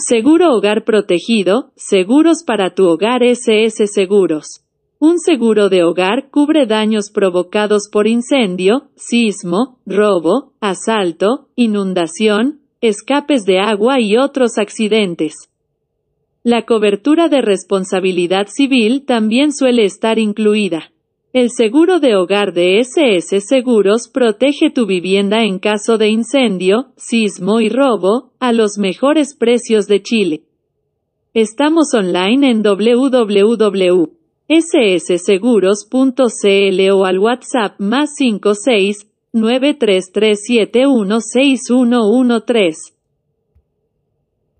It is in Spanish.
Seguro Hogar Protegido, Seguros para tu Hogar SS Seguros. Un seguro de hogar cubre daños provocados por incendio, sismo, robo, asalto, inundación, escapes de agua y otros accidentes. La cobertura de responsabilidad civil también suele estar incluida. El seguro de hogar de SS Seguros protege tu vivienda en caso de incendio, sismo y robo, a los mejores precios de Chile. Estamos online en www.ssseguros.cl o al WhatsApp más 56 933716113.